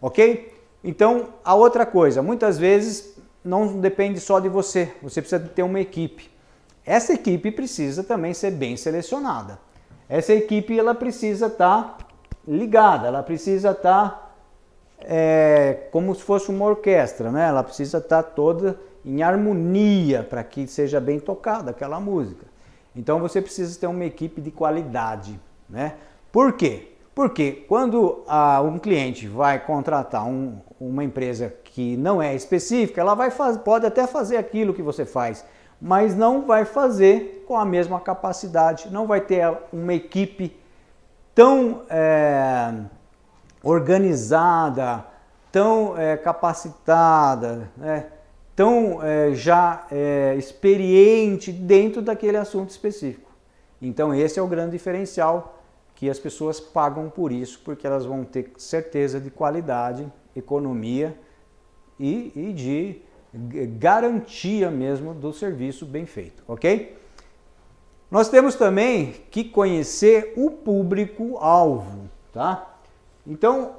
Speaker 1: ok? Então, a outra coisa, muitas vezes não depende só de você, você precisa ter uma equipe. Essa equipe precisa também ser bem selecionada. Essa equipe ela precisa estar tá ligada, ela precisa estar tá, é, como se fosse uma orquestra, né? Ela precisa estar tá toda em harmonia para que seja bem tocada aquela música. Então você precisa ter uma equipe de qualidade, né? Por quê? Porque quando ah, um cliente vai contratar um, uma empresa que não é específica, ela vai faz, pode até fazer aquilo que você faz, mas não vai fazer com a mesma capacidade, não vai ter uma equipe tão é, organizada, tão é, capacitada, né, tão é, já experiente dentro daquele assunto específico. Então esse é o grande diferencial que as pessoas pagam por isso, porque elas vão ter certeza de qualidade, economia e, e de garantia mesmo do serviço bem feito, ok? Nós temos também que conhecer o público-alvo, tá? Então,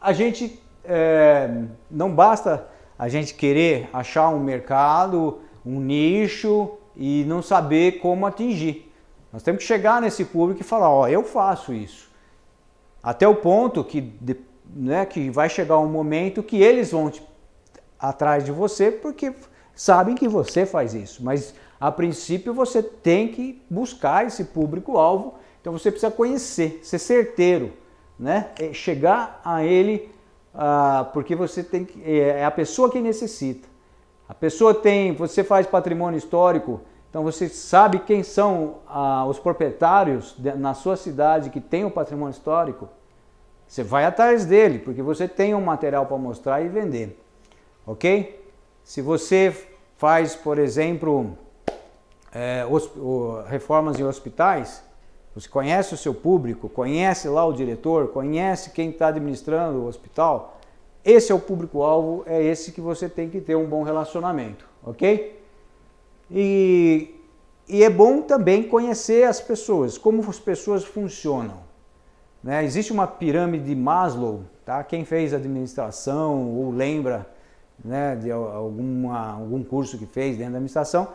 Speaker 1: a gente é, não basta a gente querer achar um mercado, um nicho e não saber como atingir. Nós temos que chegar nesse público e falar, ó, eu faço isso. Até o ponto que, né, que vai chegar um momento que eles vão te, atrás de você porque sabem que você faz isso. Mas a princípio você tem que buscar esse público-alvo. Então você precisa conhecer, ser certeiro, né? É chegar a ele ah, porque você tem que, é, é a pessoa que necessita. A pessoa tem, você faz patrimônio histórico, então você sabe quem são ah, os proprietários de, na sua cidade que tem o patrimônio histórico? Você vai atrás dele, porque você tem um material para mostrar e vender. Ok? Se você faz, por exemplo, é, os, o, reformas em hospitais, você conhece o seu público, conhece lá o diretor, conhece quem está administrando o hospital, esse é o público-alvo, é esse que você tem que ter um bom relacionamento, ok? E, e é bom também conhecer as pessoas, como as pessoas funcionam. Né? Existe uma pirâmide de Maslow, tá? quem fez administração ou lembra né, de alguma, algum curso que fez dentro da administração,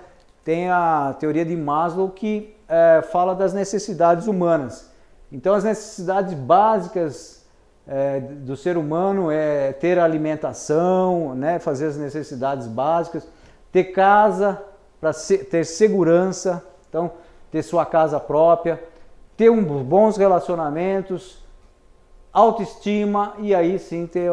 Speaker 1: tem a teoria de Maslow que é, fala das necessidades humanas. Então, as necessidades básicas é, do ser humano é ter alimentação, né, fazer as necessidades básicas, ter casa, para ter segurança, então ter sua casa própria, ter um, bons relacionamentos, autoestima e aí sim ter,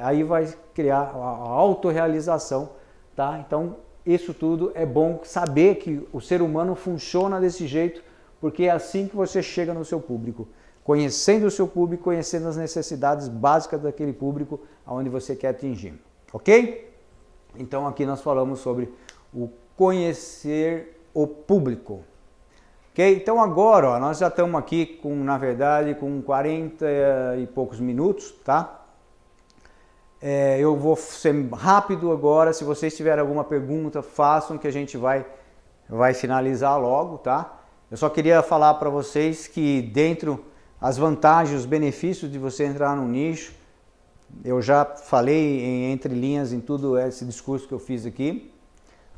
Speaker 1: aí vai criar a autorrealização, tá? Então isso tudo é bom saber que o ser humano funciona desse jeito, porque é assim que você chega no seu público, conhecendo o seu público, conhecendo as necessidades básicas daquele público aonde você quer atingir, ok? Então aqui nós falamos sobre o conhecer o público. Ok? Então agora, ó, nós já estamos aqui com, na verdade, com 40 e poucos minutos, tá? É, eu vou ser rápido agora. Se vocês tiverem alguma pergunta, façam que a gente vai, vai finalizar logo, tá? Eu só queria falar para vocês que dentro as vantagens, os benefícios de você entrar no nicho, eu já falei em entre linhas em tudo esse discurso que eu fiz aqui,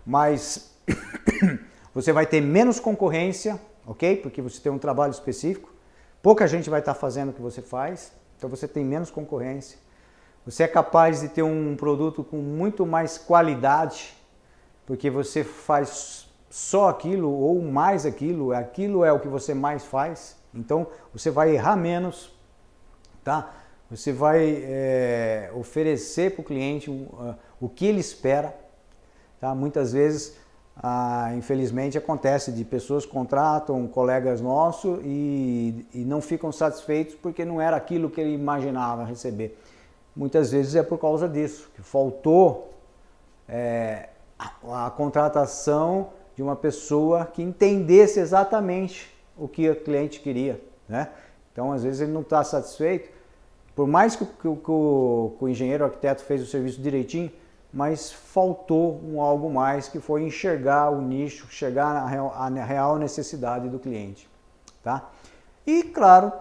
Speaker 1: mas Você vai ter menos concorrência, ok? Porque você tem um trabalho específico. Pouca gente vai estar fazendo o que você faz, então você tem menos concorrência. Você é capaz de ter um produto com muito mais qualidade, porque você faz só aquilo ou mais aquilo, aquilo é o que você mais faz. Então você vai errar menos, tá? Você vai é, oferecer para o cliente uh, o que ele espera, tá? Muitas vezes ah, infelizmente acontece de pessoas contratam colegas nossos e, e, não ficam satisfeitos porque não era aquilo que ele imaginava receber. Muitas vezes é por causa disso, que faltou é, a, a contratação de uma pessoa que entendesse exatamente o que o cliente queria. Né? Então, às vezes, ele não está satisfeito. Por mais que, que, que, o, que o engenheiro o arquiteto fez o serviço direitinho, mas faltou um algo mais que foi enxergar o nicho, chegar na real, real necessidade do cliente, tá? E claro,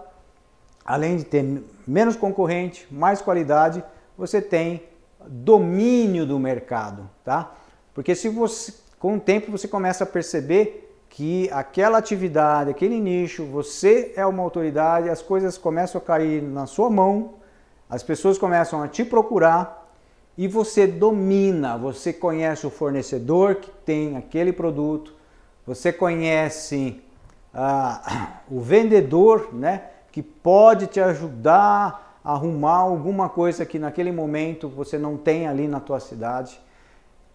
Speaker 1: além de ter menos concorrente, mais qualidade, você tem domínio do mercado, tá? Porque se você com o tempo você começa a perceber que aquela atividade, aquele nicho, você é uma autoridade, as coisas começam a cair na sua mão, as pessoas começam a te procurar e você domina, você conhece o fornecedor que tem aquele produto, você conhece ah, o vendedor, né, que pode te ajudar a arrumar alguma coisa que naquele momento você não tem ali na tua cidade.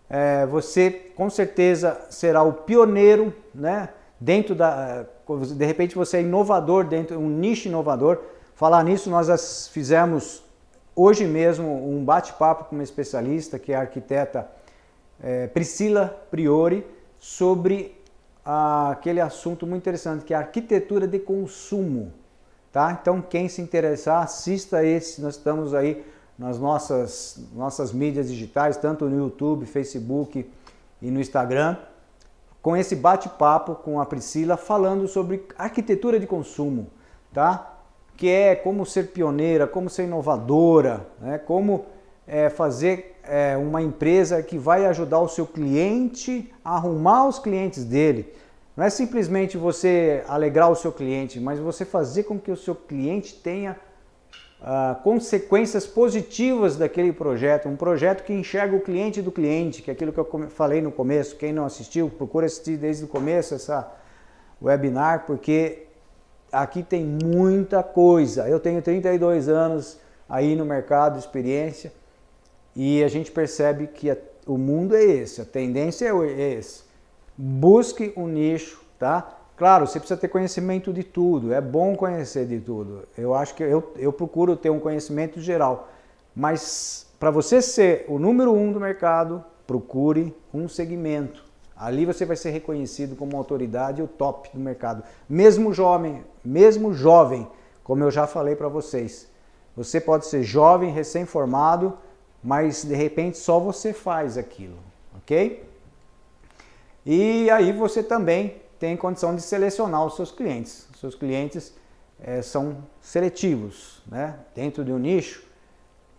Speaker 1: É, você com certeza será o pioneiro, né, dentro da, de repente você é inovador dentro um nicho inovador. Falar nisso nós fizemos Hoje mesmo, um bate-papo com uma especialista, que é a arquiteta é, Priscila Priori, sobre ah, aquele assunto muito interessante, que é a arquitetura de consumo. Tá? Então, quem se interessar, assista esse. Nós estamos aí nas nossas, nossas mídias digitais, tanto no YouTube, Facebook e no Instagram, com esse bate-papo com a Priscila, falando sobre arquitetura de consumo. Tá? Que é como ser pioneira, como ser inovadora, né? como é, fazer é, uma empresa que vai ajudar o seu cliente a arrumar os clientes dele. Não é simplesmente você alegrar o seu cliente, mas você fazer com que o seu cliente tenha uh, consequências positivas daquele projeto. Um projeto que enxerga o cliente do cliente, que é aquilo que eu falei no começo. Quem não assistiu, procura assistir desde o começo essa webinar, porque aqui tem muita coisa. Eu tenho 32 anos aí no mercado, experiência, e a gente percebe que a, o mundo é esse, a tendência é esse. Busque um nicho, tá? Claro, você precisa ter conhecimento de tudo, é bom conhecer de tudo. Eu acho que eu, eu procuro ter um conhecimento geral, mas para você ser o número um do mercado, procure um segmento. Ali você vai ser reconhecido como autoridade o top do mercado. Mesmo jovem, mesmo jovem, como eu já falei para vocês. Você pode ser jovem, recém-formado, mas de repente só você faz aquilo, ok? E aí você também tem condição de selecionar os seus clientes. Os seus clientes é, são seletivos, né? Dentro de um nicho,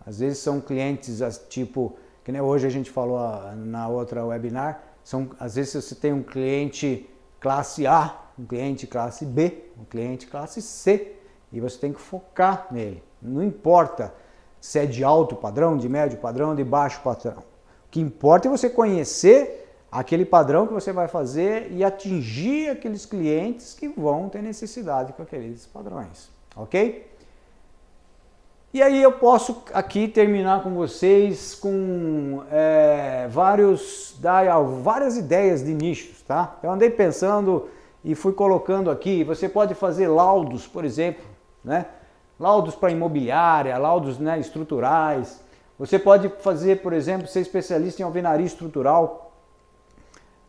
Speaker 1: às vezes são clientes tipo, que nem hoje a gente falou na outra webinar, são, às vezes você tem um cliente classe A, um cliente classe B, um cliente classe C, e você tem que focar nele. Não importa se é de alto padrão, de médio padrão, de baixo padrão. O que importa é você conhecer aquele padrão que você vai fazer e atingir aqueles clientes que vão ter necessidade com aqueles padrões, ok? E aí eu posso aqui terminar com vocês com é, vários, várias ideias de nichos, tá? Eu andei pensando e fui colocando aqui, você pode fazer laudos, por exemplo, né? Laudos para imobiliária, laudos né, estruturais. Você pode fazer, por exemplo, ser especialista em alvenaria estrutural.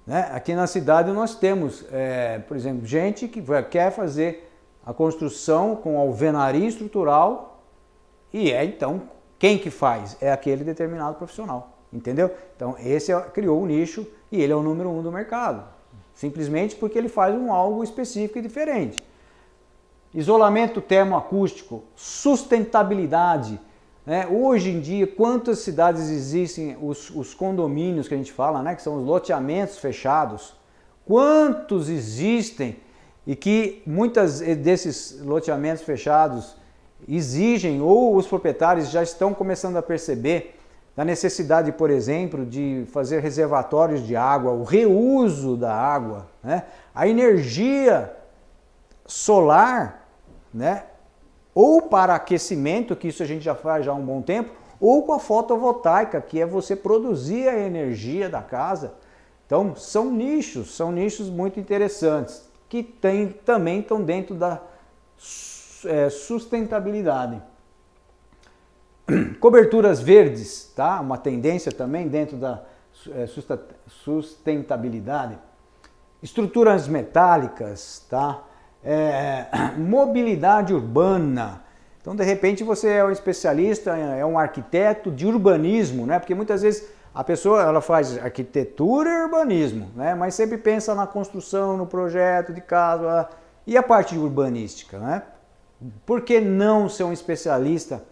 Speaker 1: Né? Aqui na cidade nós temos, é, por exemplo, gente que quer fazer a construção com alvenaria estrutural e é então quem que faz? É aquele determinado profissional, entendeu? Então esse é, criou o um nicho e ele é o número um do mercado, simplesmente porque ele faz um algo específico e diferente. Isolamento termoacústico, sustentabilidade. Né? Hoje em dia, quantas cidades existem os, os condomínios que a gente fala, né? que são os loteamentos fechados? Quantos existem e que muitas desses loteamentos fechados exigem ou os proprietários já estão começando a perceber da necessidade, por exemplo, de fazer reservatórios de água, o reuso da água, né? a energia solar, né? ou para aquecimento, que isso a gente já faz já há um bom tempo, ou com a fotovoltaica, que é você produzir a energia da casa. Então, são nichos, são nichos muito interessantes, que tem, também estão dentro da é, sustentabilidade. Coberturas verdes, tá? Uma tendência também dentro da é, sustentabilidade. Estruturas metálicas, tá? É, mobilidade urbana. Então, de repente, você é um especialista, é um arquiteto de urbanismo, né? Porque muitas vezes a pessoa ela faz arquitetura e urbanismo, né? Mas sempre pensa na construção, no projeto de casa e a parte urbanística, né? Por que não ser um especialista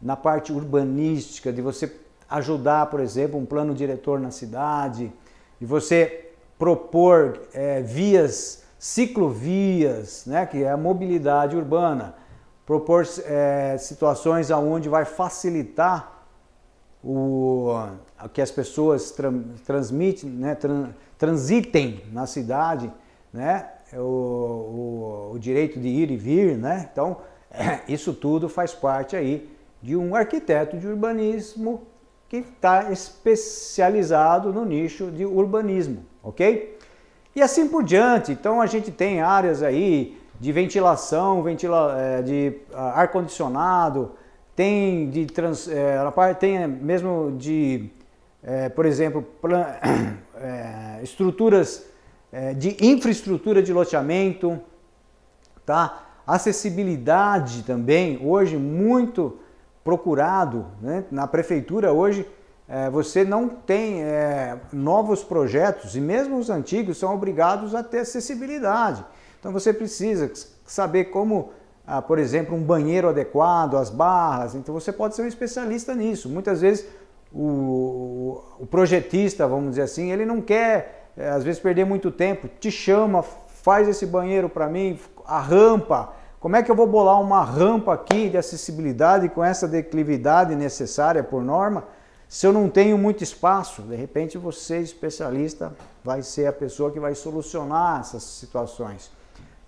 Speaker 1: na parte urbanística, de você ajudar, por exemplo, um plano diretor na cidade, de você propor é, vias, ciclovias, né, que é a mobilidade urbana, propor é, situações onde vai facilitar o, que as pessoas tra transmitem, né, transitem na cidade, né, o, o, o direito de ir e vir, né? Então, isso tudo faz parte aí de um arquiteto de urbanismo que está especializado no nicho de urbanismo, ok? E assim por diante. Então a gente tem áreas aí de ventilação, ventila, é, de ah, ar condicionado, tem de trans, é, tem mesmo de, é, por exemplo, é, estruturas é, de infraestrutura de loteamento, tá? Acessibilidade também, hoje muito procurado né? na prefeitura hoje é, você não tem é, novos projetos e mesmo os antigos são obrigados a ter acessibilidade. Então você precisa saber como, ah, por exemplo, um banheiro adequado, as barras. Então você pode ser um especialista nisso. Muitas vezes o, o projetista, vamos dizer assim, ele não quer é, às vezes perder muito tempo, te chama, faz esse banheiro para mim, a rampa. Como é que eu vou bolar uma rampa aqui de acessibilidade com essa declividade necessária por norma, se eu não tenho muito espaço? De repente você, especialista, vai ser a pessoa que vai solucionar essas situações,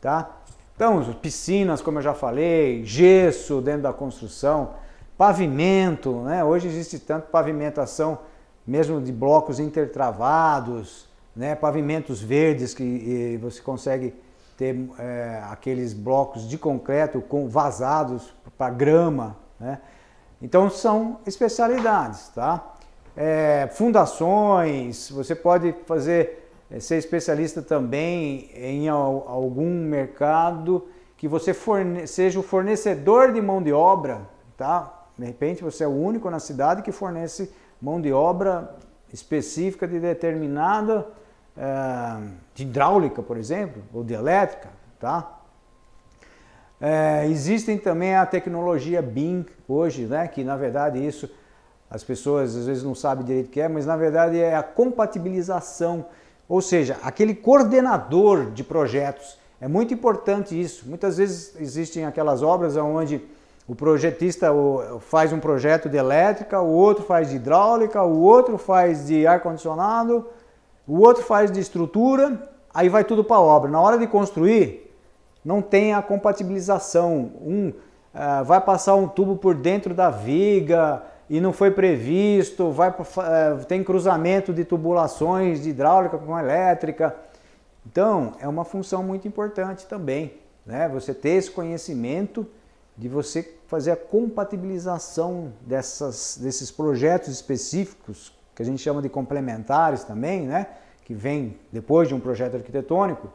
Speaker 1: tá? Então, piscinas, como eu já falei, gesso dentro da construção, pavimento, né? Hoje existe tanto pavimentação mesmo de blocos intertravados, né, pavimentos verdes que você consegue ter é, aqueles blocos de concreto com vazados para grama, né? Então são especialidades, tá? É, fundações, você pode fazer é, ser especialista também em algum mercado que você forne seja o fornecedor de mão de obra, tá? De repente você é o único na cidade que fornece mão de obra específica de determinada de hidráulica, por exemplo, ou de elétrica, tá? É, existem também a tecnologia BIM hoje, né? Que na verdade isso as pessoas às vezes não sabem direito o que é, mas na verdade é a compatibilização, ou seja, aquele coordenador de projetos. É muito importante isso. Muitas vezes existem aquelas obras onde o projetista faz um projeto de elétrica, o outro faz de hidráulica, o outro faz de ar-condicionado, o outro faz de estrutura, aí vai tudo para a obra. Na hora de construir, não tem a compatibilização. Um, uh, vai passar um tubo por dentro da viga e não foi previsto, vai, uh, tem cruzamento de tubulações de hidráulica com elétrica. Então, é uma função muito importante também, né? Você ter esse conhecimento de você fazer a compatibilização dessas, desses projetos específicos, que a gente chama de complementares também, né? que vem depois de um projeto arquitetônico,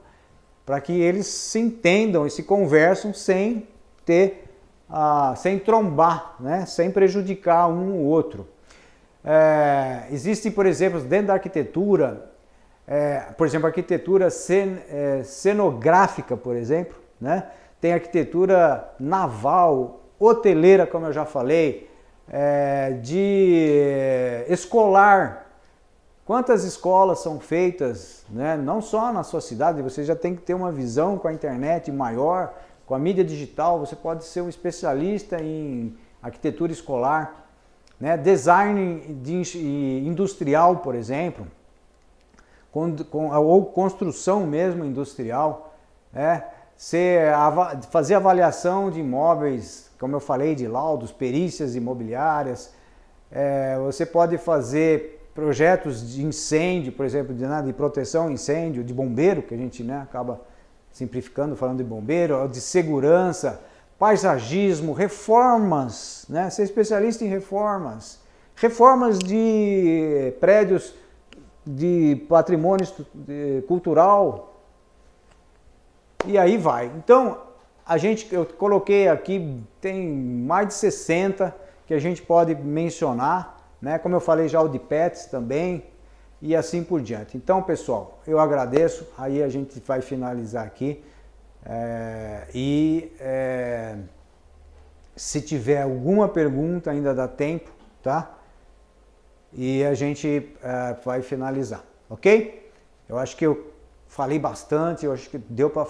Speaker 1: para que eles se entendam e se conversam sem ter, ah, sem trombar, né? sem prejudicar um ou outro. É, existe, por exemplo, dentro da arquitetura, é, por exemplo, arquitetura cen, é, cenográfica, por exemplo, né? tem arquitetura naval, hoteleira, como eu já falei, é, de escolar. Quantas escolas são feitas, né? não só na sua cidade, você já tem que ter uma visão com a internet maior, com a mídia digital, você pode ser um especialista em arquitetura escolar, né? design de, industrial, por exemplo, ou construção mesmo industrial, né? Ser, fazer avaliação de imóveis, como eu falei, de laudos, perícias imobiliárias. É, você pode fazer projetos de incêndio, por exemplo, de, né, de proteção incêndio, de bombeiro, que a gente né, acaba simplificando falando de bombeiro, de segurança, paisagismo, reformas, né, ser especialista em reformas, reformas de prédios de patrimônio cultural, e aí vai. Então, a gente, eu coloquei aqui, tem mais de 60 que a gente pode mencionar, né? Como eu falei já o de pets também e assim por diante. Então, pessoal, eu agradeço. Aí a gente vai finalizar aqui. É, e é, se tiver alguma pergunta, ainda dá tempo, tá? E a gente é, vai finalizar, ok? Eu acho que eu falei bastante, eu acho que deu para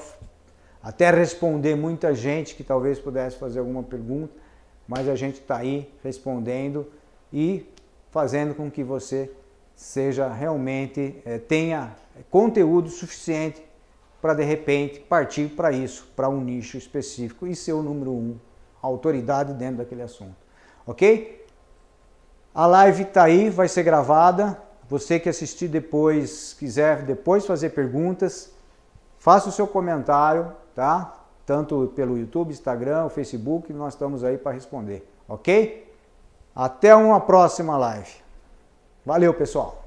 Speaker 1: até responder muita gente que talvez pudesse fazer alguma pergunta, mas a gente está aí respondendo e fazendo com que você seja realmente é, tenha conteúdo suficiente para de repente partir para isso, para um nicho específico e ser o número um, autoridade dentro daquele assunto, ok? A live está aí, vai ser gravada. Você que assistir depois, quiser depois fazer perguntas, faça o seu comentário, tá? Tanto pelo YouTube, Instagram, Facebook, nós estamos aí para responder, ok? Até uma próxima live. Valeu, pessoal!